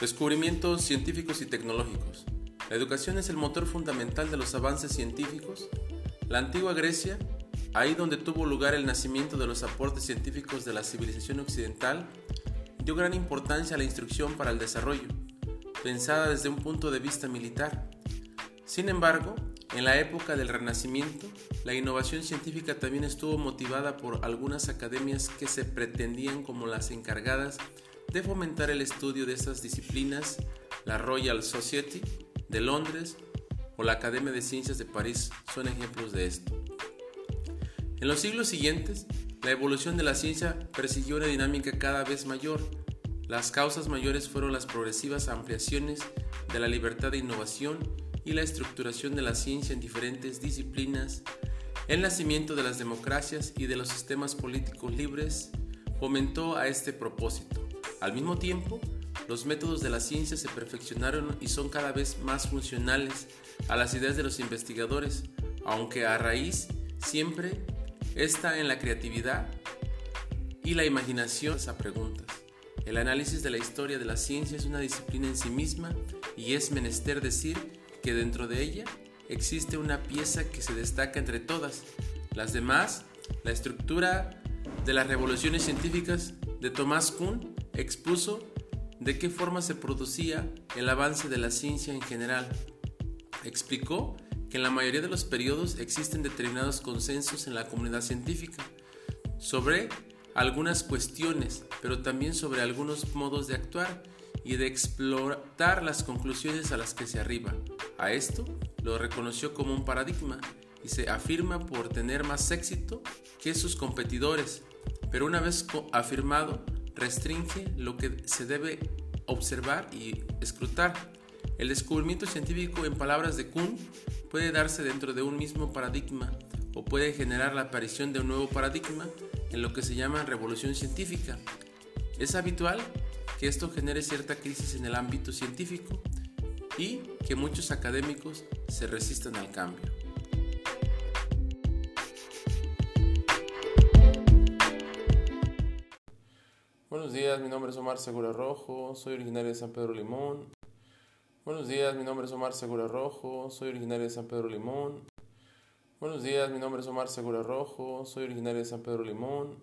Descubrimientos científicos y tecnológicos. La educación es el motor fundamental de los avances científicos. La antigua Grecia, ahí donde tuvo lugar el nacimiento de los aportes científicos de la civilización occidental, dio gran importancia a la instrucción para el desarrollo, pensada desde un punto de vista militar. Sin embargo, en la época del Renacimiento, la innovación científica también estuvo motivada por algunas academias que se pretendían como las encargadas de fomentar el estudio de estas disciplinas, la Royal Society de Londres o la Academia de Ciencias de París son ejemplos de esto. En los siglos siguientes, la evolución de la ciencia persiguió una dinámica cada vez mayor. Las causas mayores fueron las progresivas ampliaciones de la libertad de innovación y la estructuración de la ciencia en diferentes disciplinas, el nacimiento de las democracias y de los sistemas políticos libres fomentó a este propósito. Al mismo tiempo, los métodos de la ciencia se perfeccionaron y son cada vez más funcionales a las ideas de los investigadores, aunque a raíz siempre está en la creatividad y la imaginación a preguntas. El análisis de la historia de la ciencia es una disciplina en sí misma y es menester decir que dentro de ella existe una pieza que se destaca entre todas. Las demás, la estructura de las revoluciones científicas de Thomas Kuhn expuso de qué forma se producía el avance de la ciencia en general. Explicó que en la mayoría de los periodos existen determinados consensos en la comunidad científica sobre algunas cuestiones, pero también sobre algunos modos de actuar y de explotar las conclusiones a las que se arriba. A esto lo reconoció como un paradigma y se afirma por tener más éxito que sus competidores, pero una vez afirmado, restringe lo que se debe observar y escrutar. El descubrimiento científico, en palabras de Kuhn, puede darse dentro de un mismo paradigma o puede generar la aparición de un nuevo paradigma en lo que se llama revolución científica. Es habitual que esto genere cierta crisis en el ámbito científico y que muchos académicos se resistan al cambio. Buenos días, mi nombre es Omar Segura Rojo, soy originario de San Pedro Limón. Buenos días, mi nombre es Omar Segura Rojo, soy originario de San Pedro Limón. Buenos días, mi nombre es Omar Segura Rojo, soy originario de San Pedro Limón.